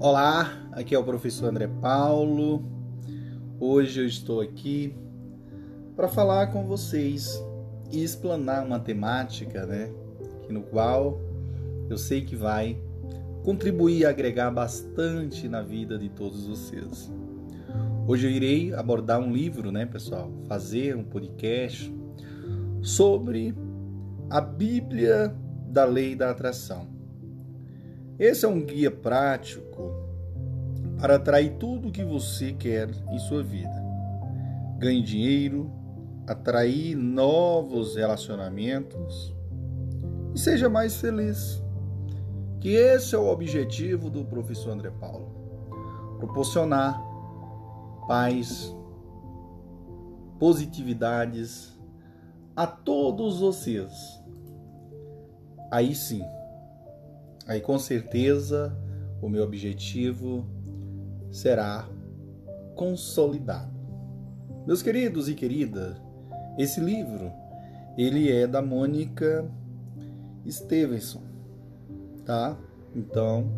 Olá, aqui é o professor André Paulo. Hoje eu estou aqui para falar com vocês e explanar uma temática, né, no qual eu sei que vai contribuir e agregar bastante na vida de todos vocês. Hoje eu irei abordar um livro, né, pessoal? Fazer um podcast sobre a Bíblia da Lei da Atração. Esse é um guia prático para atrair tudo o que você quer em sua vida. Ganhe dinheiro, atrair novos relacionamentos e seja mais feliz. Que esse é o objetivo do professor André Paulo. Proporcionar paz, positividades a todos vocês. Aí sim, aí com certeza o meu objetivo será consolidado. Meus queridos e queridas, esse livro ele é da Mônica Stevenson, tá? Então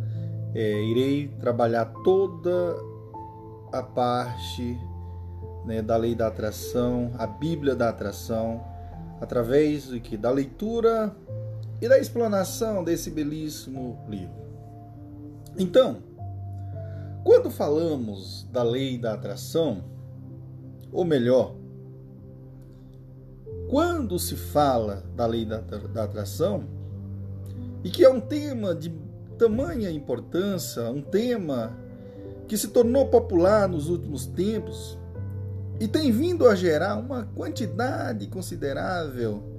é, irei trabalhar toda a parte né, da lei da atração, a Bíblia da atração, através de que da leitura e da explanação desse belíssimo livro. Então, quando falamos da lei da atração, ou melhor, quando se fala da lei da, da atração, e que é um tema de tamanha importância, um tema que se tornou popular nos últimos tempos e tem vindo a gerar uma quantidade considerável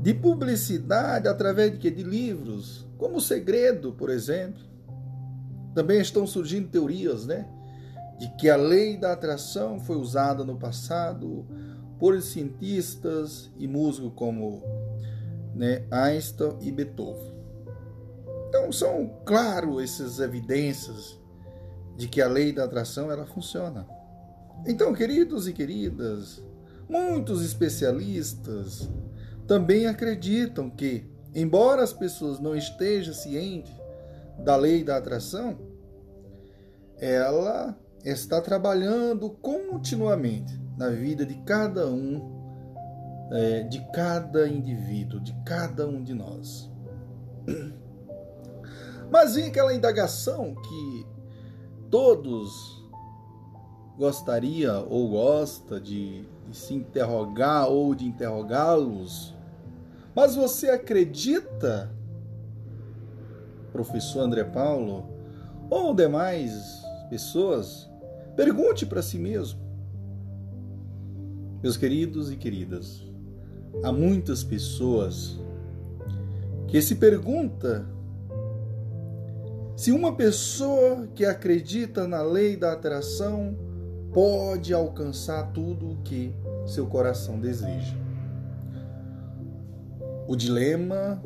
de publicidade através de, de livros, como o Segredo, por exemplo. Também estão surgindo teorias, né? De que a lei da atração foi usada no passado por cientistas e músicos como né, Einstein e Beethoven. Então são claro essas evidências de que a lei da atração ela funciona. Então, queridos e queridas, muitos especialistas também acreditam que, embora as pessoas não estejam cientes da lei da atração, ela está trabalhando continuamente na vida de cada um, é, de cada indivíduo, de cada um de nós. Mas vem aquela indagação que todos gostaria ou gosta de, de se interrogar ou de interrogá-los. Mas você acredita, professor André Paulo, ou demais pessoas? Pergunte para si mesmo. Meus queridos e queridas, há muitas pessoas que se pergunta se uma pessoa que acredita na lei da atração pode alcançar tudo o que seu coração deseja. O dilema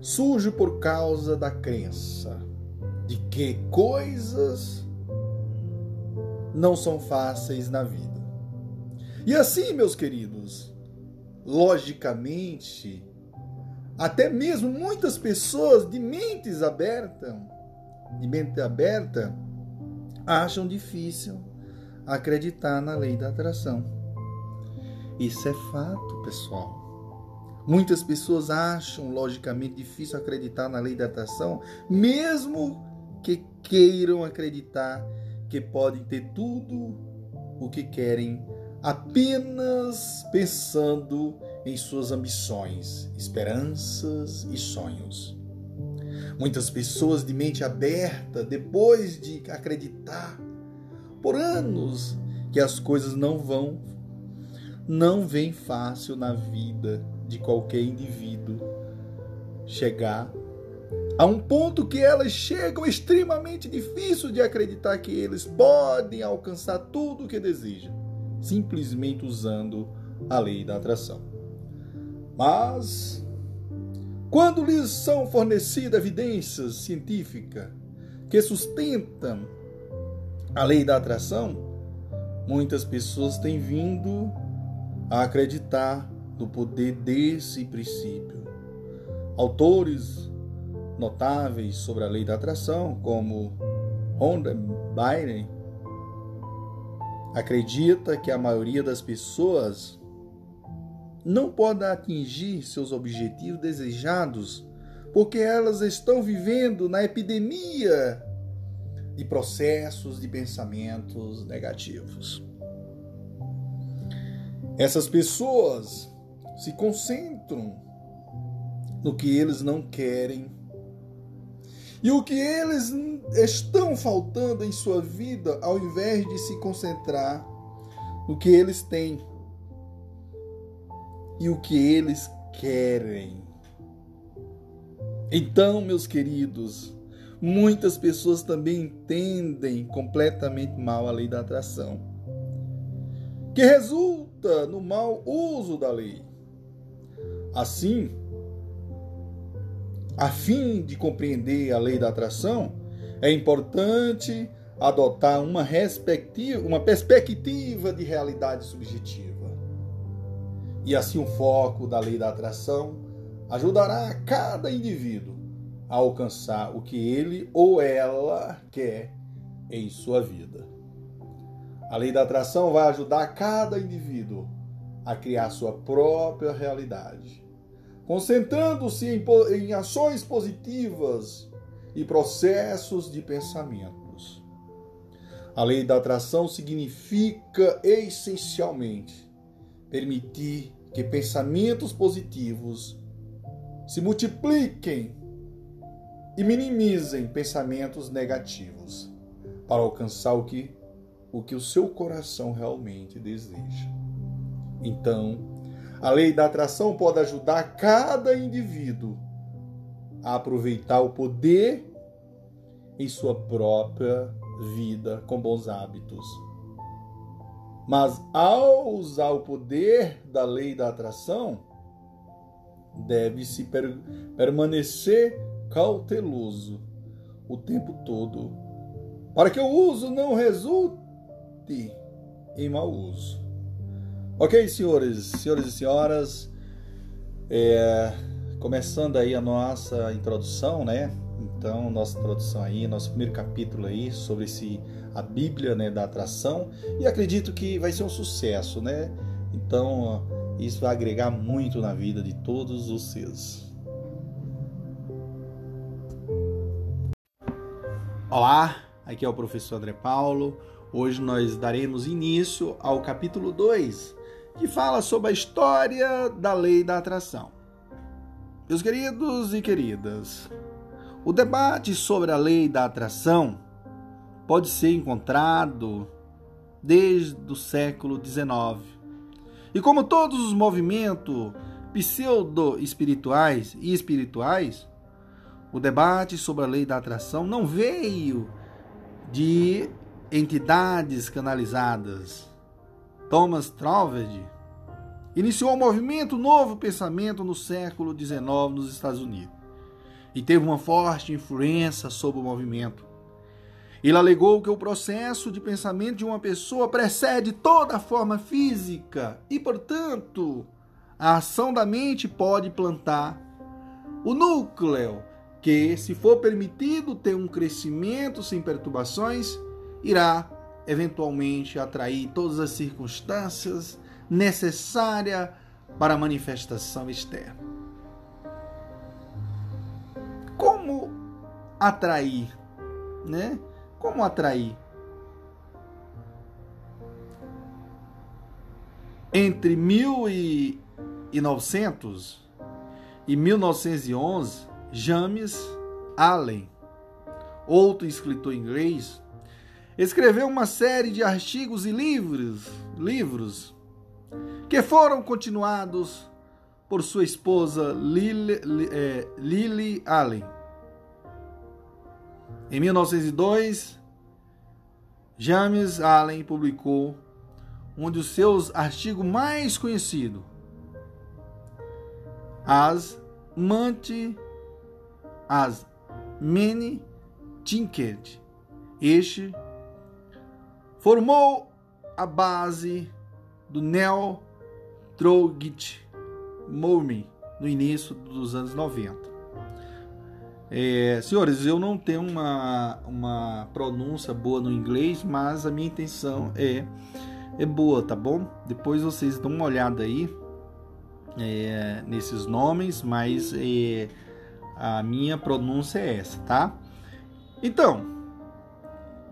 surge por causa da crença de que coisas não são fáceis na vida. E assim, meus queridos, logicamente, até mesmo muitas pessoas de mentes abertas, de mente aberta, acham difícil acreditar na lei da atração. Isso é fato, pessoal. Muitas pessoas acham logicamente difícil acreditar na lei da atração, mesmo que queiram acreditar que podem ter tudo o que querem apenas pensando em suas ambições, esperanças e sonhos. Muitas pessoas de mente aberta, depois de acreditar por anos que as coisas não vão, não vem fácil na vida de qualquer indivíduo chegar a um ponto que elas chegam extremamente difícil de acreditar que eles podem alcançar tudo o que desejam simplesmente usando a lei da atração. Mas, quando lhes são fornecidas evidências científicas que sustentam a lei da atração, muitas pessoas têm vindo a acreditar no poder desse princípio. Autores notáveis sobre a lei da atração, como Honda Byron, acredita que a maioria das pessoas não pode atingir seus objetivos desejados porque elas estão vivendo na epidemia de processos de pensamentos negativos. Essas pessoas se concentram no que eles não querem e o que eles estão faltando em sua vida ao invés de se concentrar no que eles têm e o que eles querem. Então, meus queridos, muitas pessoas também entendem completamente mal a lei da atração, que resulta no mau uso da lei. Assim, a fim de compreender a lei da atração, é importante adotar uma, uma perspectiva de realidade subjetiva. E assim o foco da lei da atração ajudará a cada indivíduo a alcançar o que ele ou ela quer em sua vida. A lei da atração vai ajudar cada indivíduo a criar sua própria realidade, concentrando-se em, em ações positivas e processos de pensamentos. A lei da atração significa essencialmente permitir que pensamentos positivos se multipliquem e minimizem pensamentos negativos para alcançar o que o que o seu coração realmente deseja. Então, a lei da atração pode ajudar cada indivíduo a aproveitar o poder em sua própria vida com bons hábitos mas ao usar o poder da lei da atração, deve-se per permanecer cauteloso o tempo todo, para que o uso não resulte em mau uso. Ok, senhores, senhores e senhoras, é, começando aí a nossa introdução, né? Então, nossa introdução aí, nosso primeiro capítulo aí sobre esse a Bíblia, né, da atração, e acredito que vai ser um sucesso, né? Então, isso vai agregar muito na vida de todos os seus. Olá, aqui é o professor André Paulo. Hoje nós daremos início ao capítulo 2, que fala sobre a história da lei da atração. Meus queridos e queridas, o debate sobre a lei da atração pode ser encontrado desde o século XIX. E como todos os movimentos pseudo-espirituais e espirituais, o debate sobre a lei da atração não veio de entidades canalizadas. Thomas Troved iniciou um movimento Novo Pensamento no século XIX nos Estados Unidos e teve uma forte influência sobre o movimento. Ele alegou que o processo de pensamento de uma pessoa precede toda a forma física e, portanto, a ação da mente pode plantar o núcleo que, se for permitido ter um crescimento sem perturbações, irá eventualmente atrair todas as circunstâncias necessárias para a manifestação externa. atrair, né? Como atrair? Entre 1900 e 1911, James Allen, outro escritor inglês, escreveu uma série de artigos e livros, livros que foram continuados por sua esposa Lily, é, Lily Allen em 1902, James Allen publicou um dos seus artigos mais conhecidos, As Mante as Many Tinkered. Este formou a base do Neo Drogit Movement no início dos anos 90. É, senhores, eu não tenho uma, uma pronúncia boa no inglês, mas a minha intenção é, é boa, tá bom? Depois vocês dão uma olhada aí é, nesses nomes, mas é, a minha pronúncia é essa, tá? Então,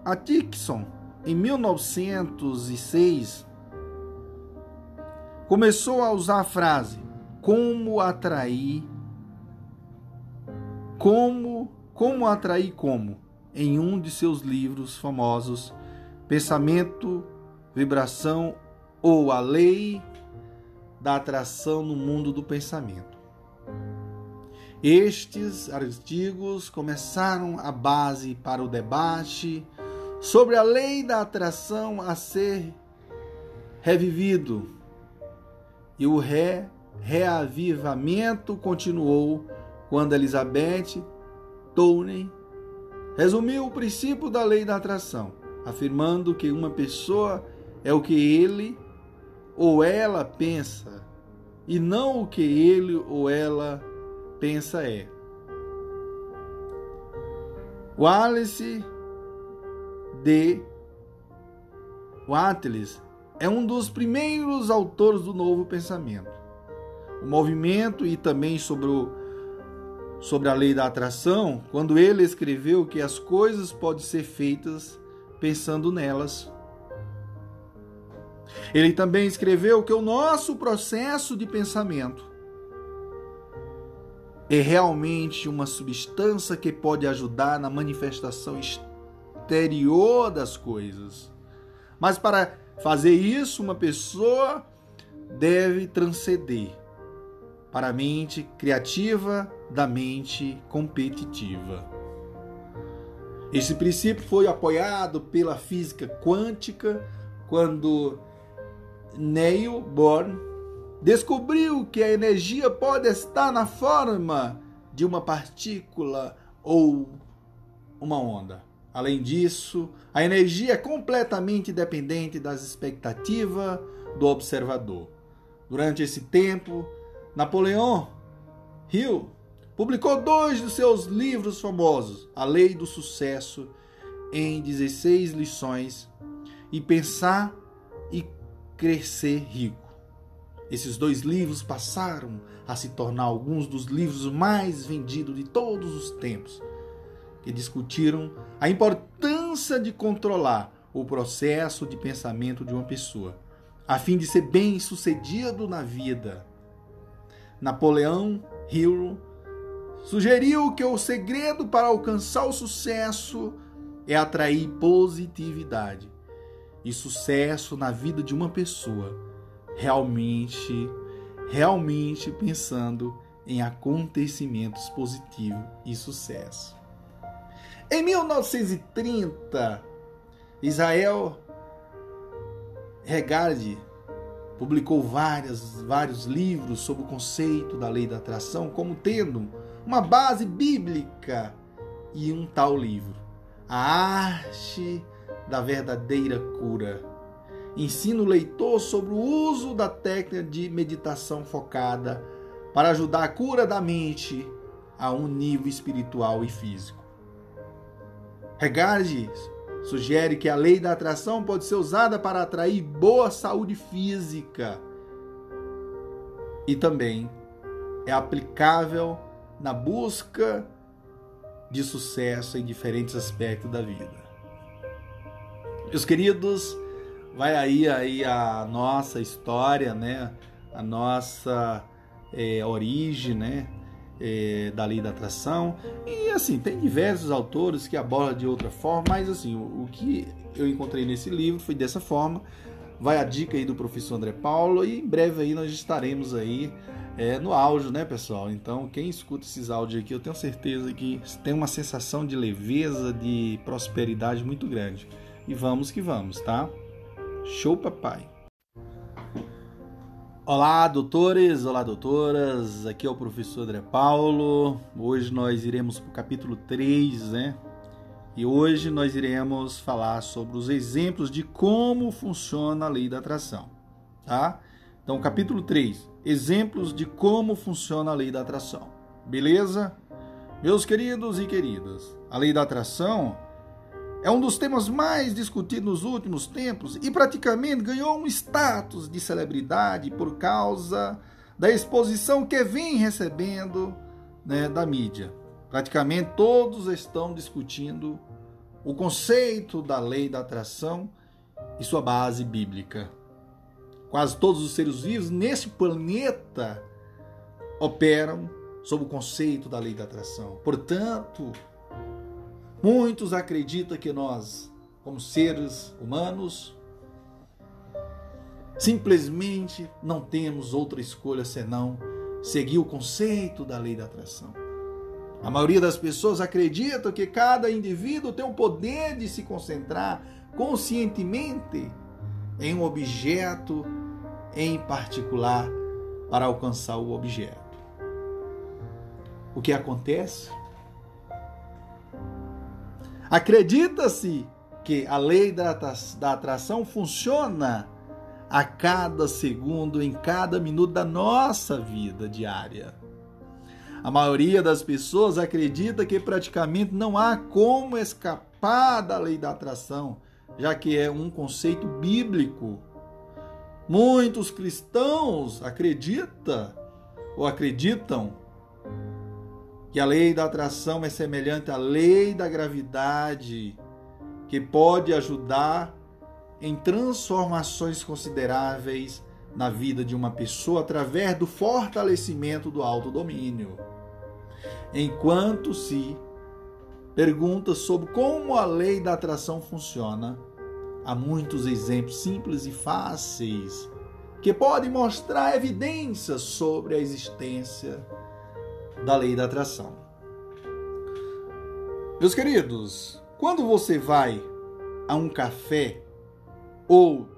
a Dixon, em 1906, começou a usar a frase como atrair como como atrair como em um de seus livros famosos Pensamento, Vibração ou a Lei da Atração no Mundo do Pensamento. Estes artigos começaram a base para o debate sobre a lei da atração a ser revivido e o re reavivamento continuou quando Elizabeth Towney resumiu o princípio da lei da atração, afirmando que uma pessoa é o que ele ou ela pensa e não o que ele ou ela pensa é. Wallace de Wattles é um dos primeiros autores do novo pensamento. O movimento e também sobre, o, sobre a lei da atração, quando ele escreveu que as coisas podem ser feitas pensando nelas. Ele também escreveu que o nosso processo de pensamento é realmente uma substância que pode ajudar na manifestação exterior das coisas. Mas para fazer isso, uma pessoa deve transcender para a mente criativa da mente competitiva. Esse princípio foi apoiado pela física quântica quando Neil Bohr descobriu que a energia pode estar na forma de uma partícula ou uma onda. Além disso, a energia é completamente dependente das expectativas do observador. Durante esse tempo, Napoleão Hill publicou dois de seus livros famosos, A Lei do Sucesso em 16 lições e Pensar e Crescer Rico. Esses dois livros passaram a se tornar alguns dos livros mais vendidos de todos os tempos, que discutiram a importância de controlar o processo de pensamento de uma pessoa, a fim de ser bem-sucedido na vida. Napoleão Hill sugeriu que o segredo para alcançar o sucesso é atrair positividade e sucesso na vida de uma pessoa realmente, realmente pensando em acontecimentos positivos e sucesso. Em 1930, Israel Regard publicou várias, vários livros sobre o conceito da lei da atração como tendo uma base bíblica e um tal livro, A Arte da Verdadeira Cura ensina o leitor sobre o uso da técnica de meditação focada para ajudar a cura da mente a um nível espiritual e físico. Regard sugere que a lei da atração pode ser usada para atrair boa saúde física e também é aplicável na busca de sucesso em diferentes aspectos da vida. Meus queridos, vai aí, aí a nossa história, né? A nossa é, origem, né? É, da lei da atração. E assim tem diversos autores que abordam de outra forma mas assim o, o, que eu encontrei nesse livro foi dessa forma. Vai a dica aí do professor André Paulo e em breve aí nós estaremos aí é, no áudio né pessoal? Então quem escuta esses áudios aqui eu tenho certeza que tem uma sensação de leveza de prosperidade muito grande. E vamos que vamos tá? Show, papai! Olá, doutores, olá, doutoras. Aqui é o professor André Paulo. Hoje nós iremos para o capítulo 3, né? E hoje nós iremos falar sobre os exemplos de como funciona a lei da atração, tá? Então, capítulo 3, exemplos de como funciona a lei da atração. Beleza? Meus queridos e queridas, a lei da atração é um dos temas mais discutidos nos últimos tempos e praticamente ganhou um status de celebridade por causa da exposição que vem recebendo né, da mídia. Praticamente todos estão discutindo o conceito da lei da atração e sua base bíblica. Quase todos os seres vivos nesse planeta operam sob o conceito da lei da atração. Portanto, muitos acreditam que nós, como seres humanos, simplesmente não temos outra escolha senão seguir o conceito da lei da atração. A maioria das pessoas acredita que cada indivíduo tem o poder de se concentrar conscientemente em um objeto em particular para alcançar o objeto. O que acontece? Acredita-se que a lei da atração funciona a cada segundo, em cada minuto da nossa vida diária. A maioria das pessoas acredita que praticamente não há como escapar da lei da atração, já que é um conceito bíblico. Muitos cristãos acreditam ou acreditam que a lei da atração é semelhante à lei da gravidade, que pode ajudar em transformações consideráveis na vida de uma pessoa através do fortalecimento do autodomínio. Enquanto se pergunta sobre como a lei da atração funciona, há muitos exemplos simples e fáceis que podem mostrar evidências sobre a existência da lei da atração. Meus queridos, quando você vai a um café ou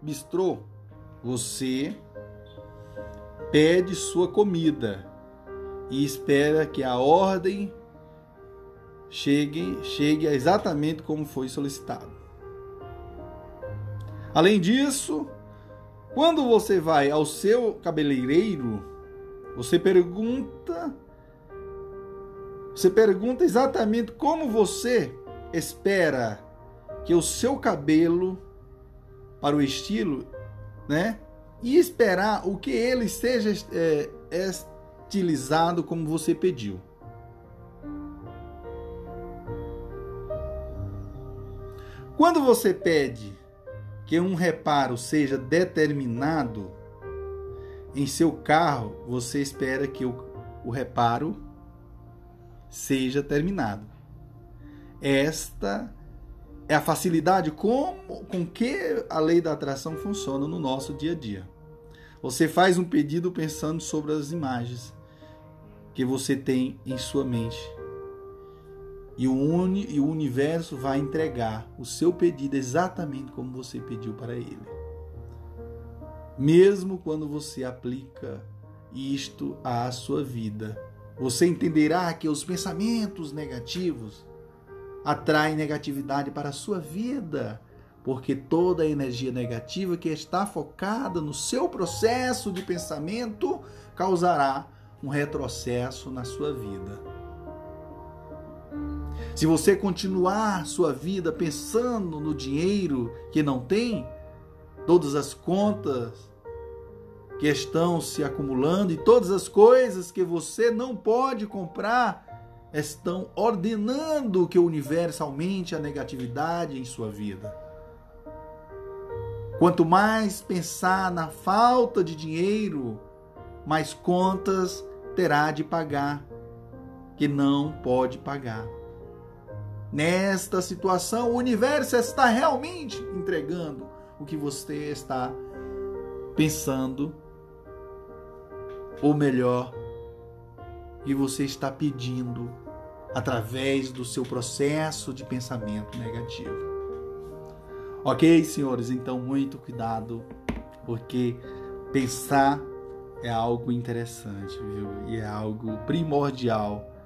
bistrô, você pede sua comida e espera que a ordem chegue, chegue exatamente como foi solicitado. Além disso, quando você vai ao seu cabeleireiro, você pergunta você pergunta exatamente como você espera que o seu cabelo para o estilo, né? E esperar o que ele seja é, estilizado como você pediu. Quando você pede que um reparo seja determinado, em seu carro, você espera que o, o reparo seja terminado. Esta é a facilidade com, com que a lei da atração funciona no nosso dia a dia. Você faz um pedido pensando sobre as imagens que você tem em sua mente. E o, uni, e o universo vai entregar o seu pedido exatamente como você pediu para ele mesmo quando você aplica isto à sua vida. Você entenderá que os pensamentos negativos atraem negatividade para a sua vida, porque toda a energia negativa que está focada no seu processo de pensamento causará um retrocesso na sua vida. Se você continuar sua vida pensando no dinheiro que não tem, todas as contas que estão se acumulando e todas as coisas que você não pode comprar estão ordenando que o universo aumente a negatividade em sua vida. Quanto mais pensar na falta de dinheiro, mais contas terá de pagar que não pode pagar. Nesta situação, o universo está realmente entregando o que você está pensando, ou melhor, que você está pedindo através do seu processo de pensamento negativo. Ok, senhores? Então, muito cuidado, porque pensar é algo interessante, viu? E é algo primordial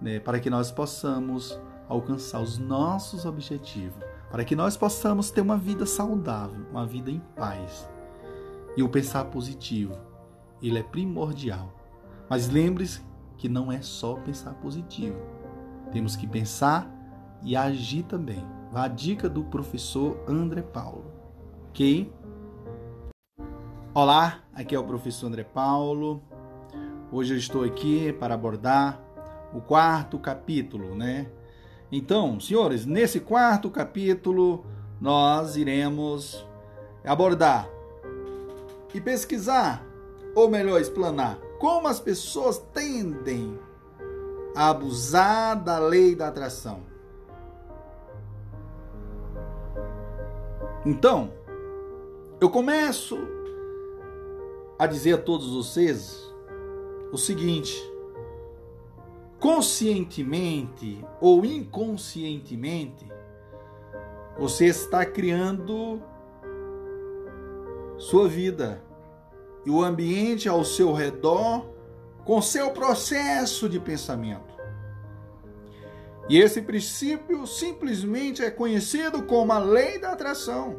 né? para que nós possamos alcançar os nossos objetivos para que nós possamos ter uma vida saudável, uma vida em paz. E o pensar positivo, ele é primordial. Mas lembre-se que não é só pensar positivo. Temos que pensar e agir também. A dica do professor André Paulo. Ok? Olá, aqui é o professor André Paulo. Hoje eu estou aqui para abordar o quarto capítulo, né? Então, senhores, nesse quarto capítulo nós iremos abordar e pesquisar, ou melhor, explanar, como as pessoas tendem a abusar da lei da atração. Então, eu começo a dizer a todos vocês o seguinte: conscientemente ou inconscientemente, você está criando sua vida e o ambiente ao seu redor com seu processo de pensamento. E esse princípio simplesmente é conhecido como a lei da atração.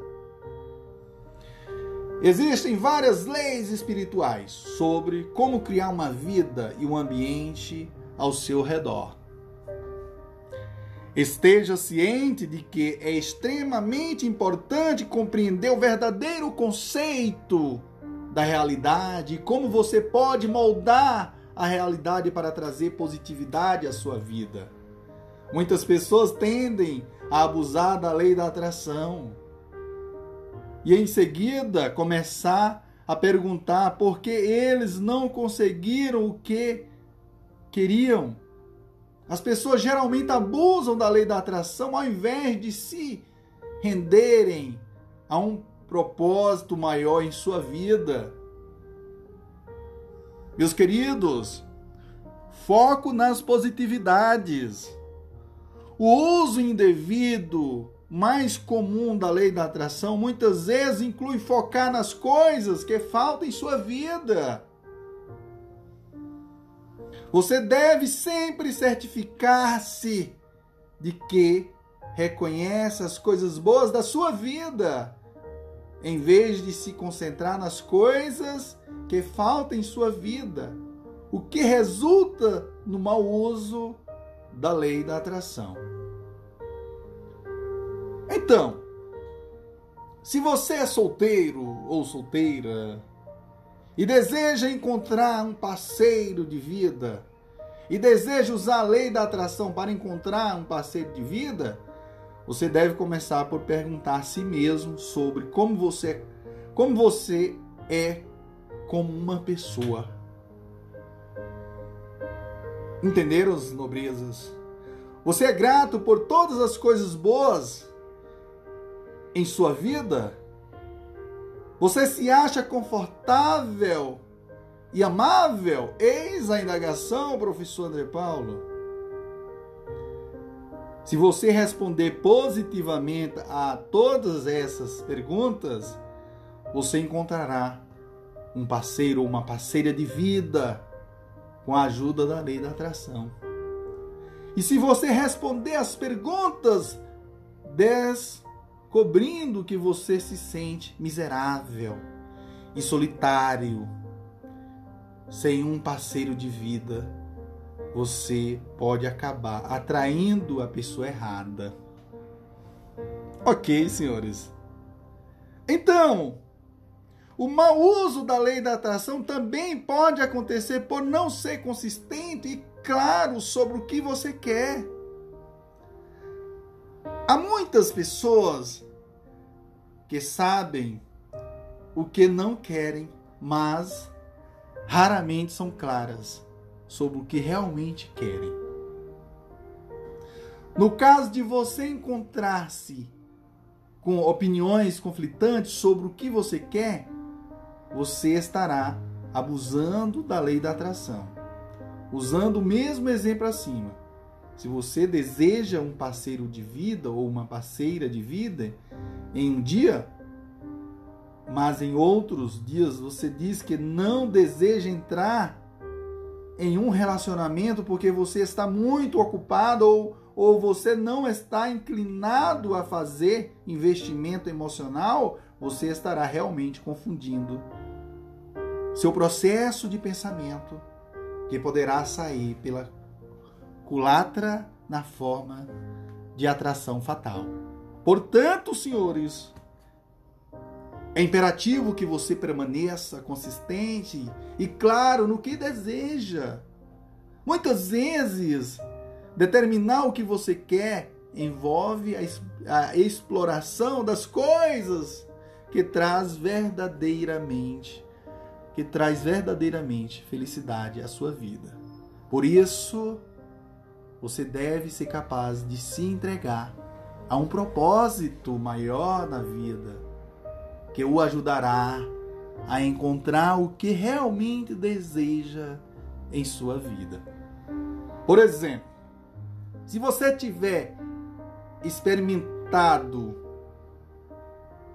Existem várias leis espirituais sobre como criar uma vida e um ambiente ao seu redor. Esteja ciente de que é extremamente importante compreender o verdadeiro conceito da realidade e como você pode moldar a realidade para trazer positividade à sua vida. Muitas pessoas tendem a abusar da lei da atração e em seguida começar a perguntar por que eles não conseguiram o que queriam. As pessoas geralmente abusam da lei da atração ao invés de se renderem a um propósito maior em sua vida. Meus queridos, foco nas positividades. O uso indevido mais comum da lei da atração muitas vezes inclui focar nas coisas que faltam em sua vida. Você deve sempre certificar-se de que reconhece as coisas boas da sua vida, em vez de se concentrar nas coisas que faltam em sua vida, o que resulta no mau uso da lei da atração. Então, se você é solteiro ou solteira, e deseja encontrar um parceiro de vida e deseja usar a lei da atração para encontrar um parceiro de vida, você deve começar por perguntar a si mesmo sobre como você como você é como uma pessoa. Entenderam, as nobrezas? Você é grato por todas as coisas boas em sua vida? Você se acha confortável e amável? Eis a indagação, professor André Paulo. Se você responder positivamente a todas essas perguntas, você encontrará um parceiro ou uma parceira de vida com a ajuda da lei da atração. E se você responder as perguntas 10 cobrindo que você se sente miserável e solitário, sem um parceiro de vida, você pode acabar atraindo a pessoa errada. Ok, senhores. Então, o mau uso da lei da atração também pode acontecer por não ser consistente e claro sobre o que você quer. Há muitas pessoas que sabem o que não querem, mas raramente são claras sobre o que realmente querem. No caso de você encontrar-se com opiniões conflitantes sobre o que você quer, você estará abusando da lei da atração. Usando o mesmo exemplo acima se você deseja um parceiro de vida ou uma parceira de vida em um dia, mas em outros dias você diz que não deseja entrar em um relacionamento porque você está muito ocupado ou, ou você não está inclinado a fazer investimento emocional, você estará realmente confundindo seu processo de pensamento que poderá sair pela culatra na forma de atração fatal. Portanto, senhores, é imperativo que você permaneça consistente e claro no que deseja. Muitas vezes, determinar o que você quer envolve a, exploração das coisas que traz verdadeiramente, que traz verdadeiramente felicidade à sua vida. Por isso, você deve ser capaz de se entregar a um propósito maior na vida, que o ajudará a encontrar o que realmente deseja em sua vida. Por exemplo, se você tiver experimentado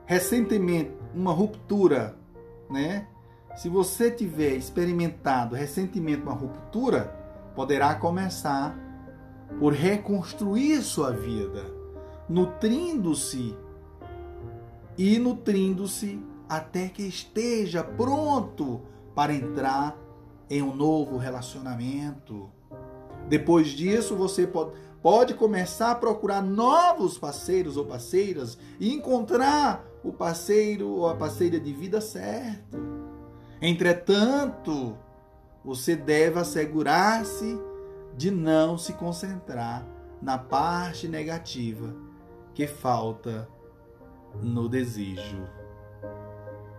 recentemente uma ruptura, né? Se você tiver experimentado recentemente uma ruptura, poderá começar por reconstruir sua vida, nutrindo-se e nutrindo-se até que esteja pronto para entrar em um novo relacionamento. Depois disso, você pode, pode começar a procurar novos parceiros ou parceiras e encontrar o parceiro ou a parceira de vida certo. Entretanto, você deve assegurar-se de não se concentrar na parte negativa que falta no desejo.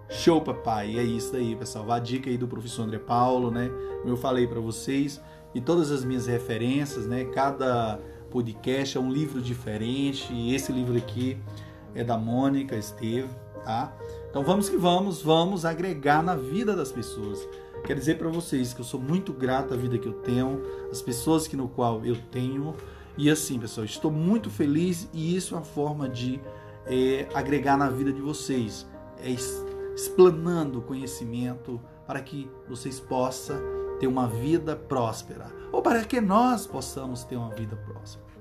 Show, papai! É isso aí, pessoal. A dica aí do professor André Paulo, né? Como eu falei para vocês, e todas as minhas referências, né? Cada podcast é um livro diferente, e esse livro aqui é da Mônica Esteve, tá? Então vamos que vamos, vamos agregar na vida das pessoas. Quero dizer para vocês que eu sou muito grato à vida que eu tenho, as pessoas que no qual eu tenho. E assim, pessoal, estou muito feliz e isso é uma forma de é, agregar na vida de vocês, é explanando conhecimento para que vocês possam ter uma vida próspera ou para que nós possamos ter uma vida próspera.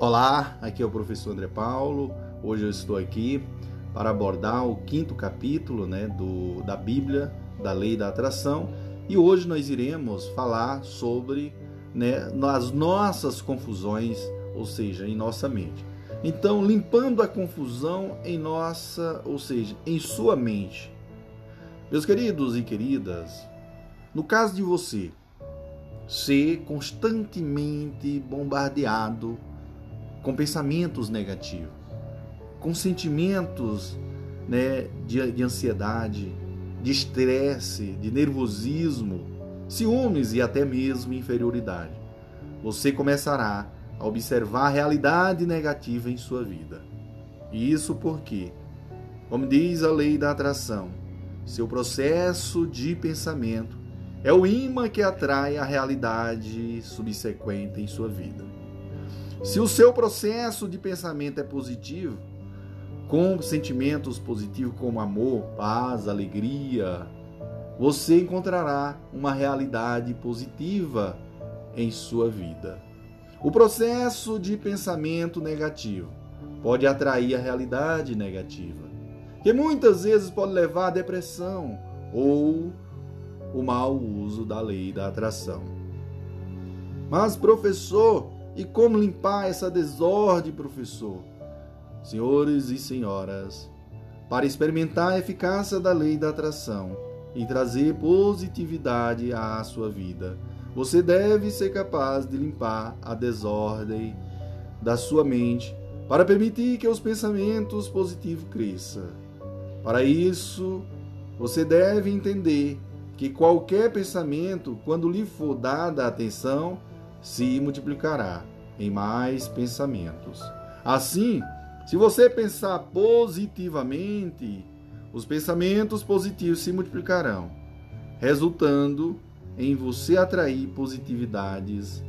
Olá, aqui é o professor André Paulo. Hoje eu estou aqui para abordar o quinto capítulo né, do, da Bíblia da lei da atração. E hoje nós iremos falar sobre né, as nossas confusões, ou seja, em nossa mente. Então, limpando a confusão em nossa, ou seja, em sua mente. Meus queridos e queridas, no caso de você ser constantemente bombardeado com pensamentos negativos, com sentimentos né, de, de ansiedade, de estresse, de nervosismo, ciúmes e até mesmo inferioridade. Você começará a observar a realidade negativa em sua vida. E isso porque, como diz a lei da atração, seu processo de pensamento é o imã que atrai a realidade subsequente em sua vida. Se o seu processo de pensamento é positivo, com sentimentos positivos como amor, paz, alegria, você encontrará uma realidade positiva em sua vida. O processo de pensamento negativo pode atrair a realidade negativa, que muitas vezes pode levar à depressão ou o mau uso da lei da atração. Mas, professor, e como limpar essa desordem, professor? Senhores e senhoras, para experimentar a eficácia da lei da atração e trazer positividade à sua vida. Você deve ser capaz de limpar a desordem da sua mente para permitir que os pensamentos positivos cresçam. Para isso, você deve entender que qualquer pensamento, quando lhe for dada atenção, se multiplicará em mais pensamentos. Assim, se você pensar positivamente, os pensamentos positivos se multiplicarão, resultando em você atrair positividades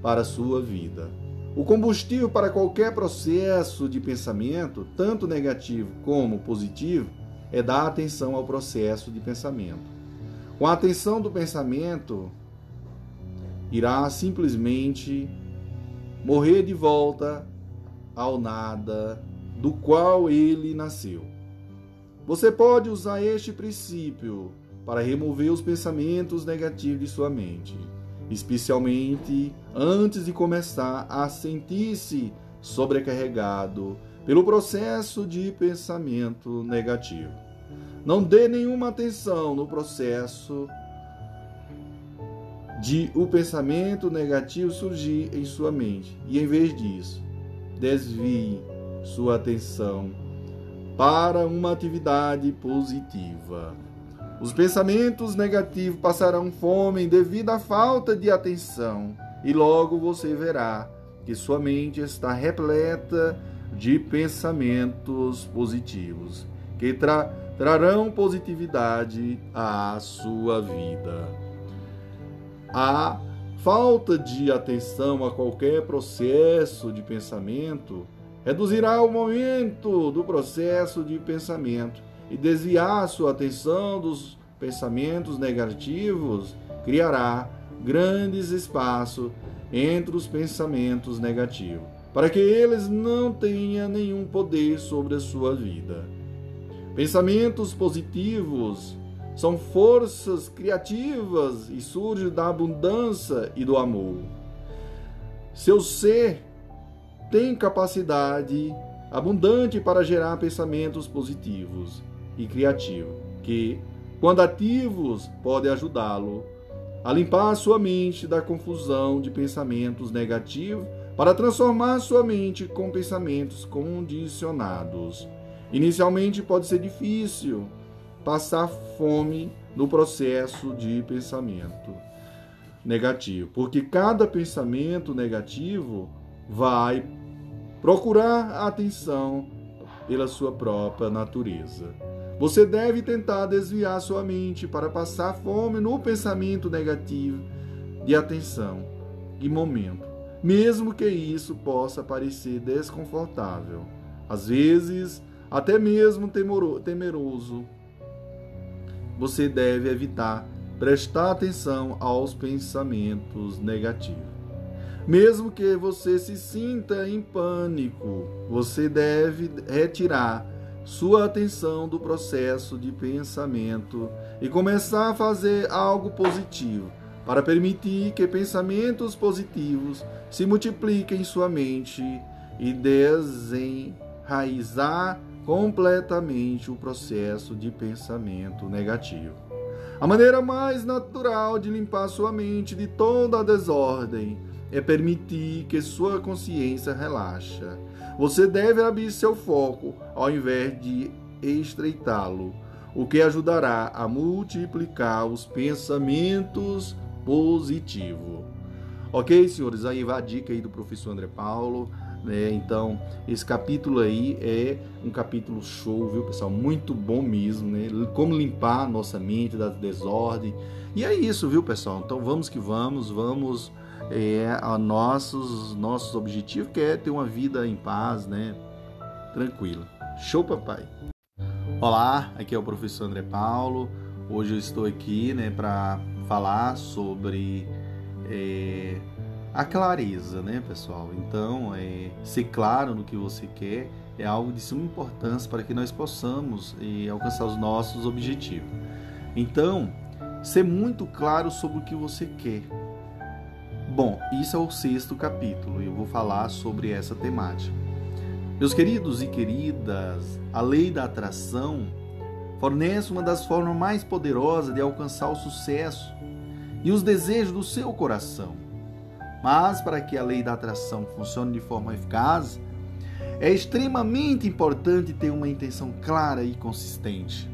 para a sua vida. O combustível para qualquer processo de pensamento, tanto negativo como positivo, é dar atenção ao processo de pensamento. Com a atenção do pensamento, irá simplesmente morrer de volta ao nada do qual ele nasceu. Você pode usar este princípio para remover os pensamentos negativos de sua mente, especialmente antes de começar a sentir-se sobrecarregado pelo processo de pensamento negativo. Não dê nenhuma atenção no processo de o pensamento negativo surgir em sua mente. E em vez disso, desvie sua atenção para uma atividade positiva. Os pensamentos negativos passarão fome devido à falta de atenção, e logo você verá que sua mente está repleta de pensamentos positivos que tra trarão positividade à sua vida. A falta de atenção a qualquer processo de pensamento reduzirá o momento do processo de pensamento e desviar sua atenção dos pensamentos negativos criará grandes espaços entre os pensamentos negativos, para que eles não tenham nenhum poder sobre a sua vida. Pensamentos positivos são forças criativas e surgem da abundância e do amor. Seu ser tem capacidade abundante para gerar pensamentos positivos e criativos, que, quando ativos, podem ajudá-lo a limpar sua mente da confusão de pensamentos negativos para transformar sua mente com pensamentos condicionados. Inicialmente pode ser difícil passar fome no processo de pensamento negativo, porque cada pensamento negativo vai procurar a atenção pela sua própria natureza. Você deve tentar desviar sua mente para passar fome no pensamento negativo de atenção e momento, mesmo que isso possa parecer desconfortável, às vezes até mesmo temeroso. Você deve evitar prestar atenção aos pensamentos negativos. Mesmo que você se sinta em pânico, você deve retirar sua atenção do processo de pensamento e começar a fazer algo positivo, para permitir que pensamentos positivos se multipliquem em sua mente e desenraizar completamente o processo de pensamento negativo. A maneira mais natural de limpar sua mente de toda a desordem é permitir que sua consciência relaxa você deve abrir seu foco ao invés de estreitá-lo, o que ajudará a multiplicar os pensamentos positivos. Ok, senhores? Aí vai a dica aí do professor André Paulo. Né? Então, esse capítulo aí é um capítulo show, viu, pessoal? Muito bom mesmo, né? Como limpar nossa mente da desordem. E é isso, viu, pessoal? Então, vamos que vamos, vamos é, a nossos, nossos objetivos, que é ter uma vida em paz, né? Tranquila. Show, papai! Olá, aqui é o professor André Paulo. Hoje eu estou aqui né, para falar sobre é, a clareza, né, pessoal? Então, é, ser claro no que você quer é algo de suma importância para que nós possamos é, alcançar os nossos objetivos. Então, ser muito claro sobre o que você quer. Bom, isso é o sexto capítulo e eu vou falar sobre essa temática. Meus queridos e queridas, a lei da atração fornece uma das formas mais poderosas de alcançar o sucesso e os desejos do seu coração. Mas para que a lei da atração funcione de forma eficaz, é extremamente importante ter uma intenção clara e consistente.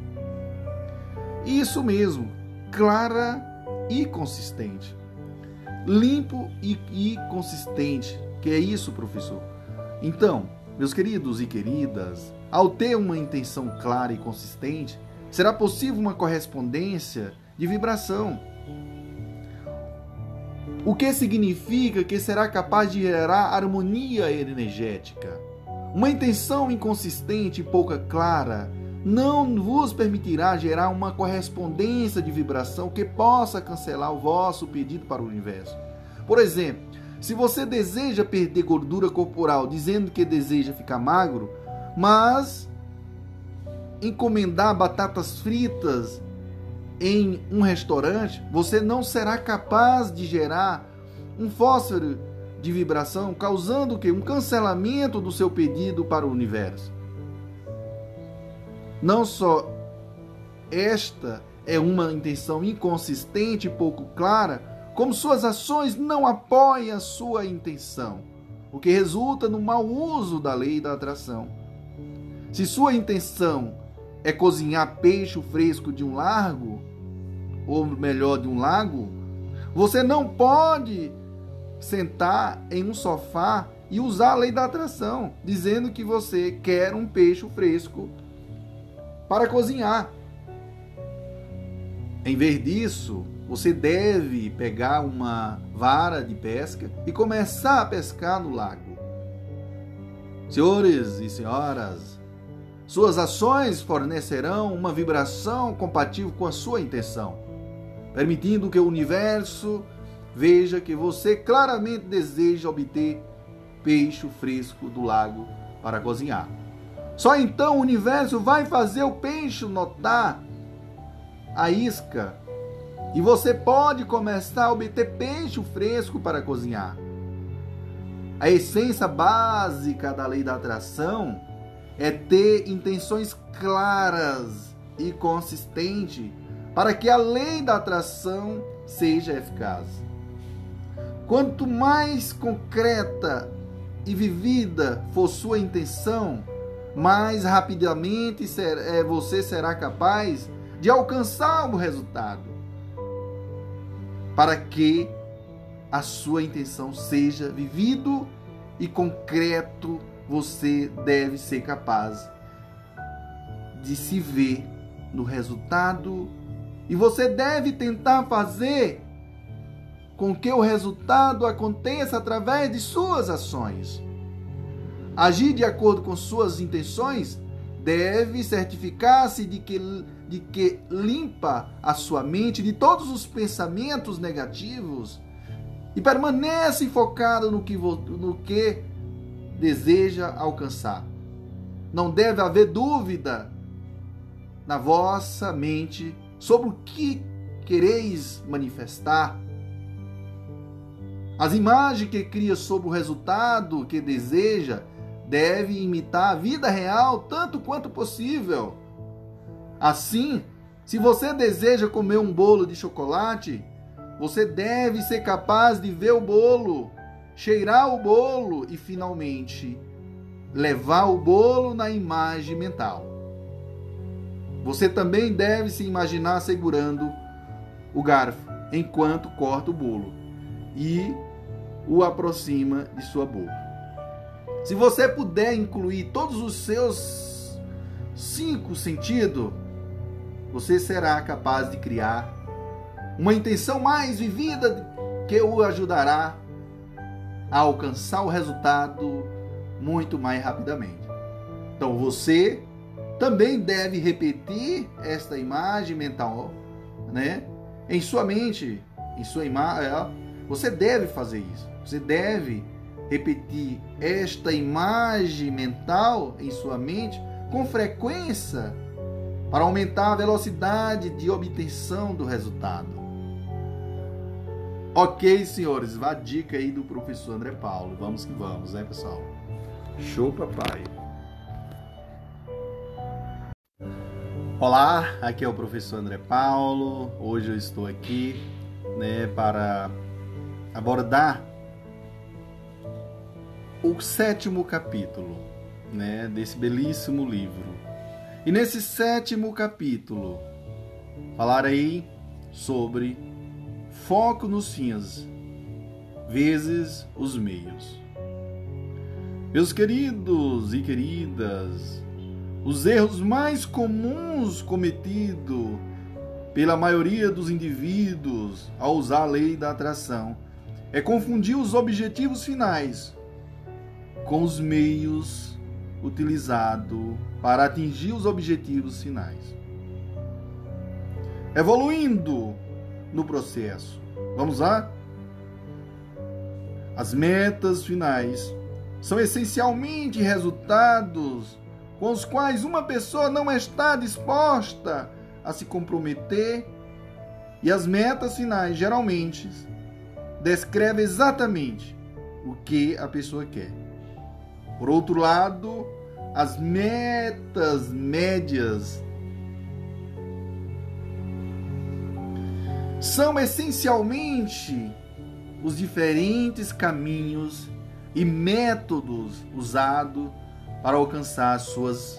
Isso mesmo, clara e consistente limpo e, e consistente. Que é isso, professor? Então, meus queridos e queridas, ao ter uma intenção clara e consistente, será possível uma correspondência de vibração. O que significa que será capaz de gerar harmonia energética. Uma intenção inconsistente e pouca clara não vos permitirá gerar uma correspondência de vibração que possa cancelar o vosso pedido para o universo. Por exemplo, se você deseja perder gordura corporal dizendo que deseja ficar magro, mas encomendar batatas fritas em um restaurante, você não será capaz de gerar um fósforo de vibração, causando o quê? Um cancelamento do seu pedido para o universo. Não só esta é uma intenção inconsistente e pouco clara, como suas ações não apoiam a sua intenção, o que resulta no mau uso da lei da atração. Se sua intenção é cozinhar peixe fresco de um largo, ou melhor, de um lago, você não pode sentar em um sofá e usar a lei da atração, dizendo que você quer um peixe fresco para cozinhar. Em vez disso, você deve pegar uma vara de pesca e começar a pescar no lago. Senhores e senhoras, suas ações fornecerão uma vibração compatível com a sua intenção, permitindo que o universo veja que você claramente deseja obter peixe fresco do lago para cozinhar. Só então o universo vai fazer o peixe notar a isca e você pode começar a obter peixe fresco para cozinhar. A essência básica da lei da atração é ter intenções claras e consistentes para que a lei da atração seja eficaz. Quanto mais concreta e vivida for sua intenção, mais rapidamente é, você será capaz de alcançar o resultado. Para que a sua intenção seja vivido e concreto, você deve ser capaz de se ver no resultado e você deve tentar fazer com que o resultado aconteça através de suas ações. Agir de acordo com suas intenções deve certificar-se de que, de que limpa a sua mente de todos os pensamentos negativos e permanece focado no que, no que deseja alcançar. Não deve haver dúvida na vossa mente sobre o que quereis manifestar as imagens que cria sobre o resultado que deseja deve imitar a vida real tanto quanto possível. Assim, se você deseja comer um bolo de chocolate, você deve ser capaz de ver o bolo, cheirar o bolo e finalmente levar o bolo na imagem mental. Você também deve se imaginar segurando o garfo enquanto corta o bolo e o aproxima de sua boca. Se você puder incluir todos os seus cinco sentidos, você será capaz de criar uma intenção mais vivida que o ajudará a alcançar o resultado muito mais rapidamente. Então você também deve repetir esta imagem mental, né? Em sua mente, em sua imagem, você deve fazer isso. Você deve repetir esta imagem mental em sua mente com frequência para aumentar a velocidade de obtenção do resultado. Ok, senhores, vá a dica aí do professor André Paulo. Vamos que vamos, né, pessoal? Show, papai. Olá, aqui é o professor André Paulo. Hoje eu estou aqui, né, para abordar o sétimo capítulo né, desse belíssimo livro. E nesse sétimo capítulo falarei sobre foco nos fins, vezes os meios. Meus queridos e queridas, os erros mais comuns cometidos pela maioria dos indivíduos ao usar a lei da atração é confundir os objetivos finais com os meios utilizados para atingir os objetivos finais. Evoluindo no processo. Vamos lá? As metas finais são essencialmente resultados com os quais uma pessoa não está disposta a se comprometer E as metas finais geralmente descrevem exatamente o que a pessoa quer. Por outro lado, as metas médias são essencialmente os diferentes caminhos e métodos usados para alcançar as suas,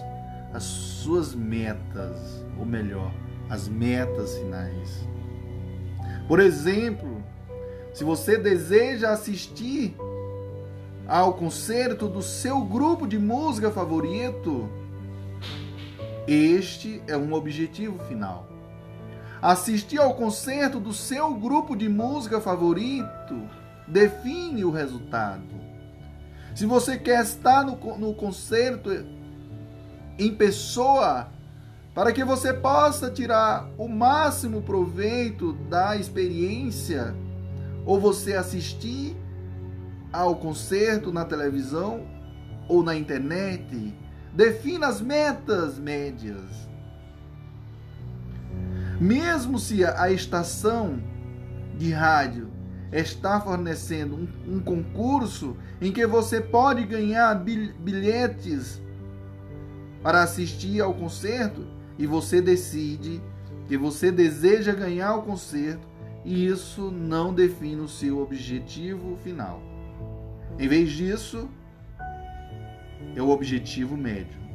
as suas metas, ou melhor, as metas finais. Por exemplo, se você deseja assistir ao concerto do seu grupo de música favorito, este é um objetivo final. Assistir ao concerto do seu grupo de música favorito define o resultado. Se você quer estar no, no concerto em pessoa, para que você possa tirar o máximo proveito da experiência, ou você assistir ao concerto na televisão ou na internet, defina as metas médias. Mesmo se a estação de rádio está fornecendo um, um concurso em que você pode ganhar bilhetes para assistir ao concerto, e você decide que você deseja ganhar o concerto e isso não define o seu objetivo final. Em vez disso, é o objetivo médio.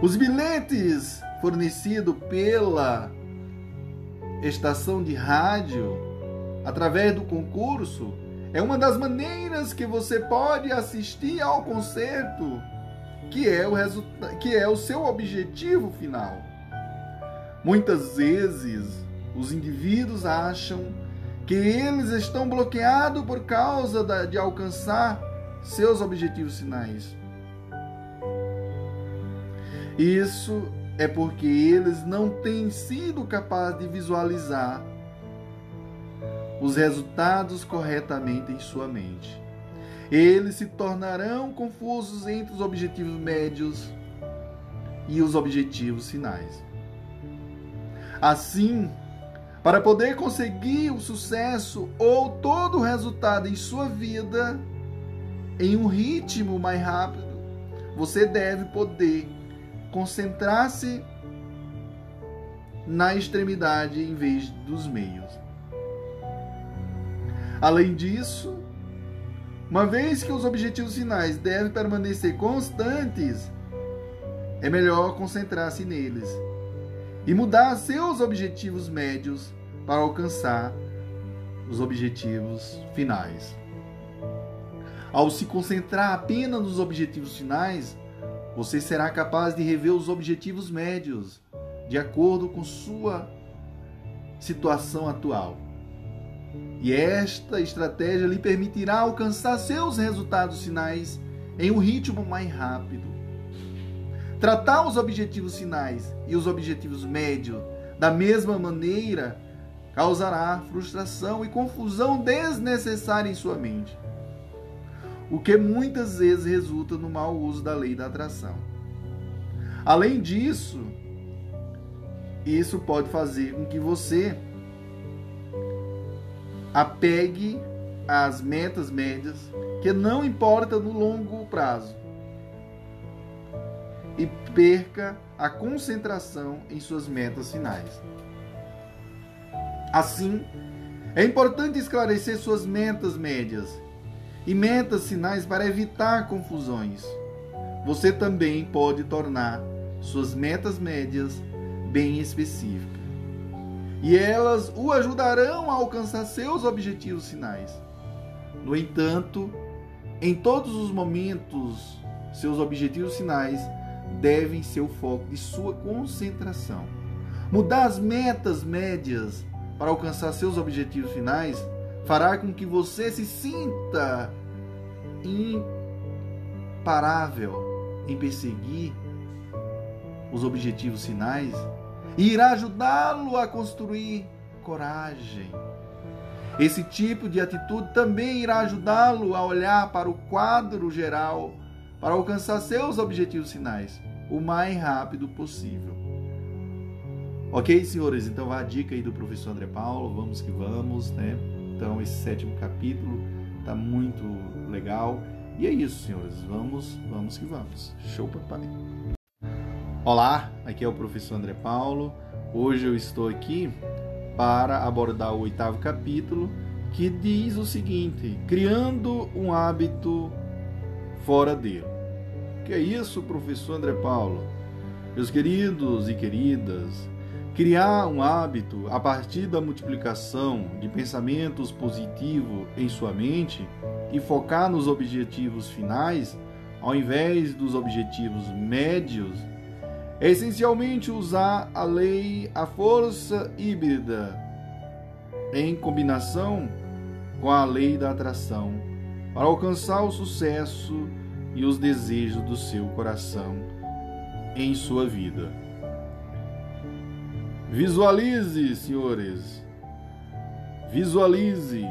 Os bilhetes fornecidos pela estação de rádio através do concurso é uma das maneiras que você pode assistir ao concerto que é o que é o seu objetivo final. Muitas vezes os indivíduos acham que eles estão bloqueados por causa da, de alcançar seus objetivos finais. Isso é porque eles não têm sido capazes de visualizar os resultados corretamente em sua mente eles se tornarão confusos entre os objetivos médios e os objetivos finais. Assim, para poder conseguir o sucesso ou todo o resultado em sua vida em um ritmo mais rápido, você deve poder concentrar-se na extremidade em vez dos meios. Além disso, uma vez que os objetivos finais devem permanecer constantes, é melhor concentrar-se neles e mudar seus objetivos médios para alcançar os objetivos finais. Ao se concentrar apenas nos objetivos finais, você será capaz de rever os objetivos médios de acordo com sua situação atual. E esta estratégia lhe permitirá alcançar seus resultados finais em um ritmo mais rápido. Tratar os objetivos finais e os objetivos médios da mesma maneira causará frustração e confusão desnecessária em sua mente, o que muitas vezes resulta no mau uso da lei da atração. Além disso, isso pode fazer com que você Apegue às metas médias, que não importa no longo prazo. E perca a concentração em suas metas finais. Assim, é importante esclarecer suas metas médias e metas finais para evitar confusões. Você também pode tornar suas metas médias bem específicas e elas o ajudarão a alcançar seus objetivos finais. No entanto, em todos os momentos, seus objetivos finais devem ser o foco de sua concentração. Mudar as metas médias para alcançar seus objetivos finais fará com que você se sinta imparável em perseguir os objetivos finais e irá ajudá-lo a construir coragem. Esse tipo de atitude também irá ajudá-lo a olhar para o quadro geral para alcançar seus objetivos finais o mais rápido possível. Ok, senhores? Então a dica aí do professor André Paulo, vamos que vamos, né? Então esse sétimo capítulo tá muito legal. E é isso, senhores. Vamos, vamos que vamos. Show, papai. Olá, aqui é o professor André Paulo. Hoje eu estou aqui para abordar o oitavo capítulo, que diz o seguinte: criando um hábito fora dele. Que é isso, professor André Paulo? Meus queridos e queridas, criar um hábito a partir da multiplicação de pensamentos positivos em sua mente e focar nos objetivos finais, ao invés dos objetivos médios, é essencialmente usar a lei, a força híbrida, em combinação com a lei da atração, para alcançar o sucesso e os desejos do seu coração em sua vida. Visualize, senhores. Visualize.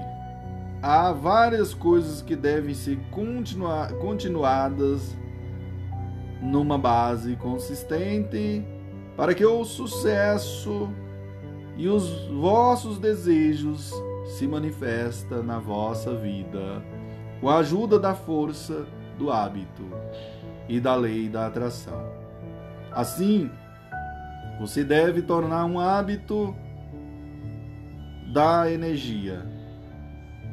Há várias coisas que devem ser continua continuadas numa base consistente para que o sucesso e os vossos desejos se manifestem na vossa vida com a ajuda da força do hábito e da lei da atração. Assim, você deve tornar um hábito da energia,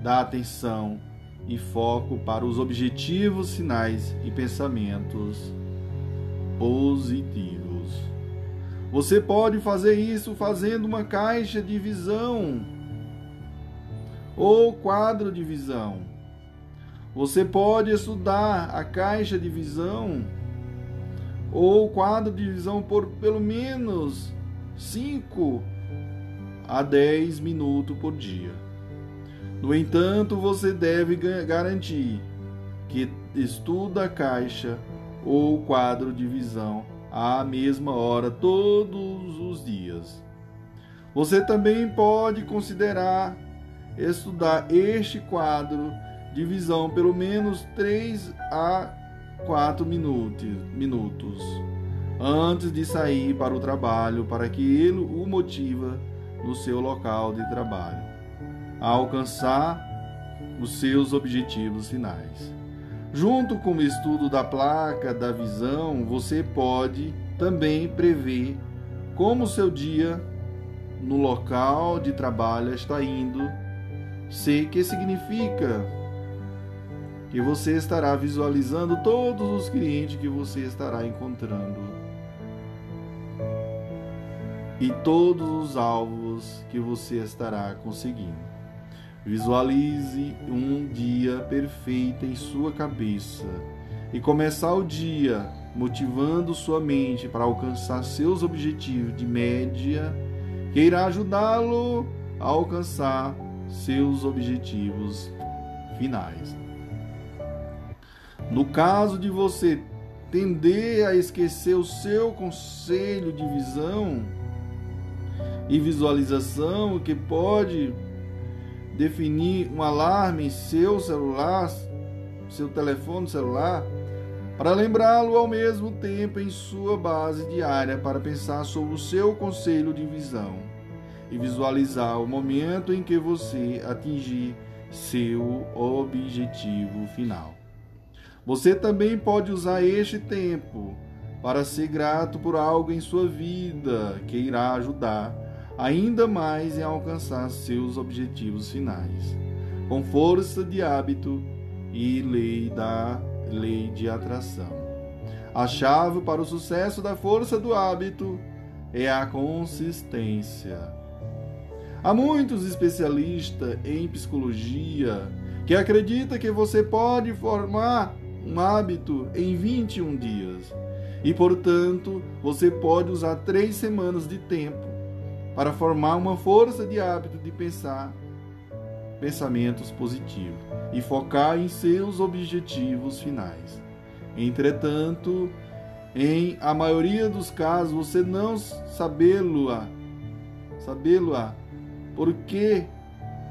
da atenção e foco para os objetivos, sinais e pensamentos positivos. Você pode fazer isso fazendo uma caixa de visão ou quadro de visão. Você pode estudar a caixa de visão ou quadro de visão por pelo menos 5 a 10 minutos por dia. No entanto, você deve garantir que estuda a caixa ou quadro de visão à mesma hora todos os dias. Você também pode considerar estudar este quadro de visão pelo menos 3 a quatro minutos, minutos antes de sair para o trabalho, para que ele o motiva no seu local de trabalho a alcançar os seus objetivos finais. Junto com o estudo da placa da visão, você pode também prever como seu dia no local de trabalho está indo, sei que significa que você estará visualizando todos os clientes que você estará encontrando e todos os alvos que você estará conseguindo. Visualize um dia perfeito em sua cabeça e começar o dia motivando sua mente para alcançar seus objetivos de média, que irá ajudá-lo a alcançar seus objetivos finais. No caso de você tender a esquecer o seu conselho de visão e visualização, que pode definir um alarme em seu celular, seu telefone celular, para lembrá-lo ao mesmo tempo em sua base diária para pensar sobre o seu conselho de visão e visualizar o momento em que você atingir seu objetivo final. Você também pode usar este tempo para ser grato por algo em sua vida que irá ajudar ainda mais em alcançar seus objetivos finais, com força de hábito e lei da lei de atração. A chave para o sucesso da força do hábito é a consistência. Há muitos especialistas em psicologia que acreditam que você pode formar um hábito em 21 dias. E, portanto, você pode usar três semanas de tempo para formar uma força de hábito de pensar pensamentos positivos e focar em seus objetivos finais. Entretanto, em a maioria dos casos, você não sabê-lo-á, sabê-lo-á, porque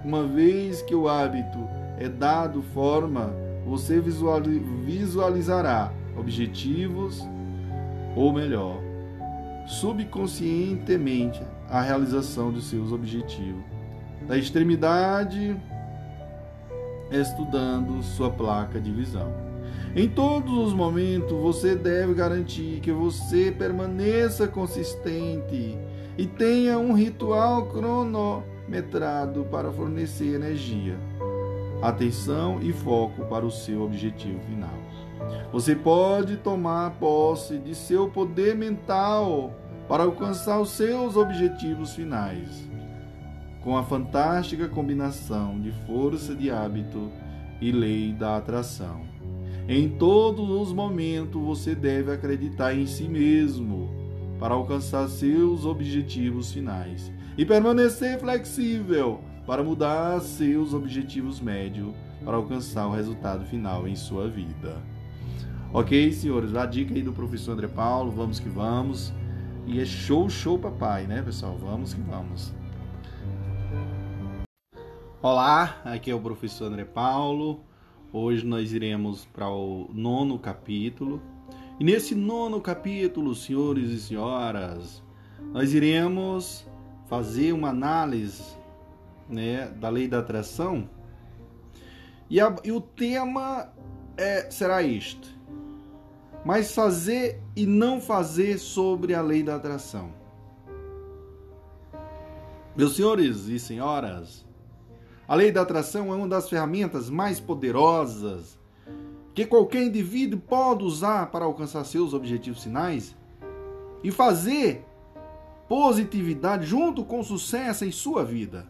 uma vez que o hábito é dado forma você visualizará objetivos, ou melhor, subconscientemente a realização de seus objetivos. Da extremidade, estudando sua placa de visão. Em todos os momentos, você deve garantir que você permaneça consistente e tenha um ritual cronometrado para fornecer energia, atenção e foco para o seu objetivo final. Você pode tomar posse de seu poder mental para alcançar os seus objetivos finais, com a fantástica combinação de força de hábito e lei da atração. Em todos os momentos você deve acreditar em si mesmo para alcançar seus objetivos finais e permanecer flexível para mudar seus objetivos médios para alcançar o resultado final em sua vida. Ok, senhores, a dica aí do professor André Paulo, vamos que vamos. E é show, show papai, né, pessoal? Vamos que vamos. Olá, aqui é o professor André Paulo. Hoje nós iremos para o nono capítulo. E nesse nono capítulo, senhores e senhoras, nós iremos fazer uma análise né, da lei da atração. E, a, e o tema é, será este: mas fazer e não fazer sobre a lei da atração. Meus senhores e senhoras, a lei da atração é uma das ferramentas mais poderosas que qualquer indivíduo pode usar para alcançar seus objetivos finais e fazer positividade junto com sucesso em sua vida.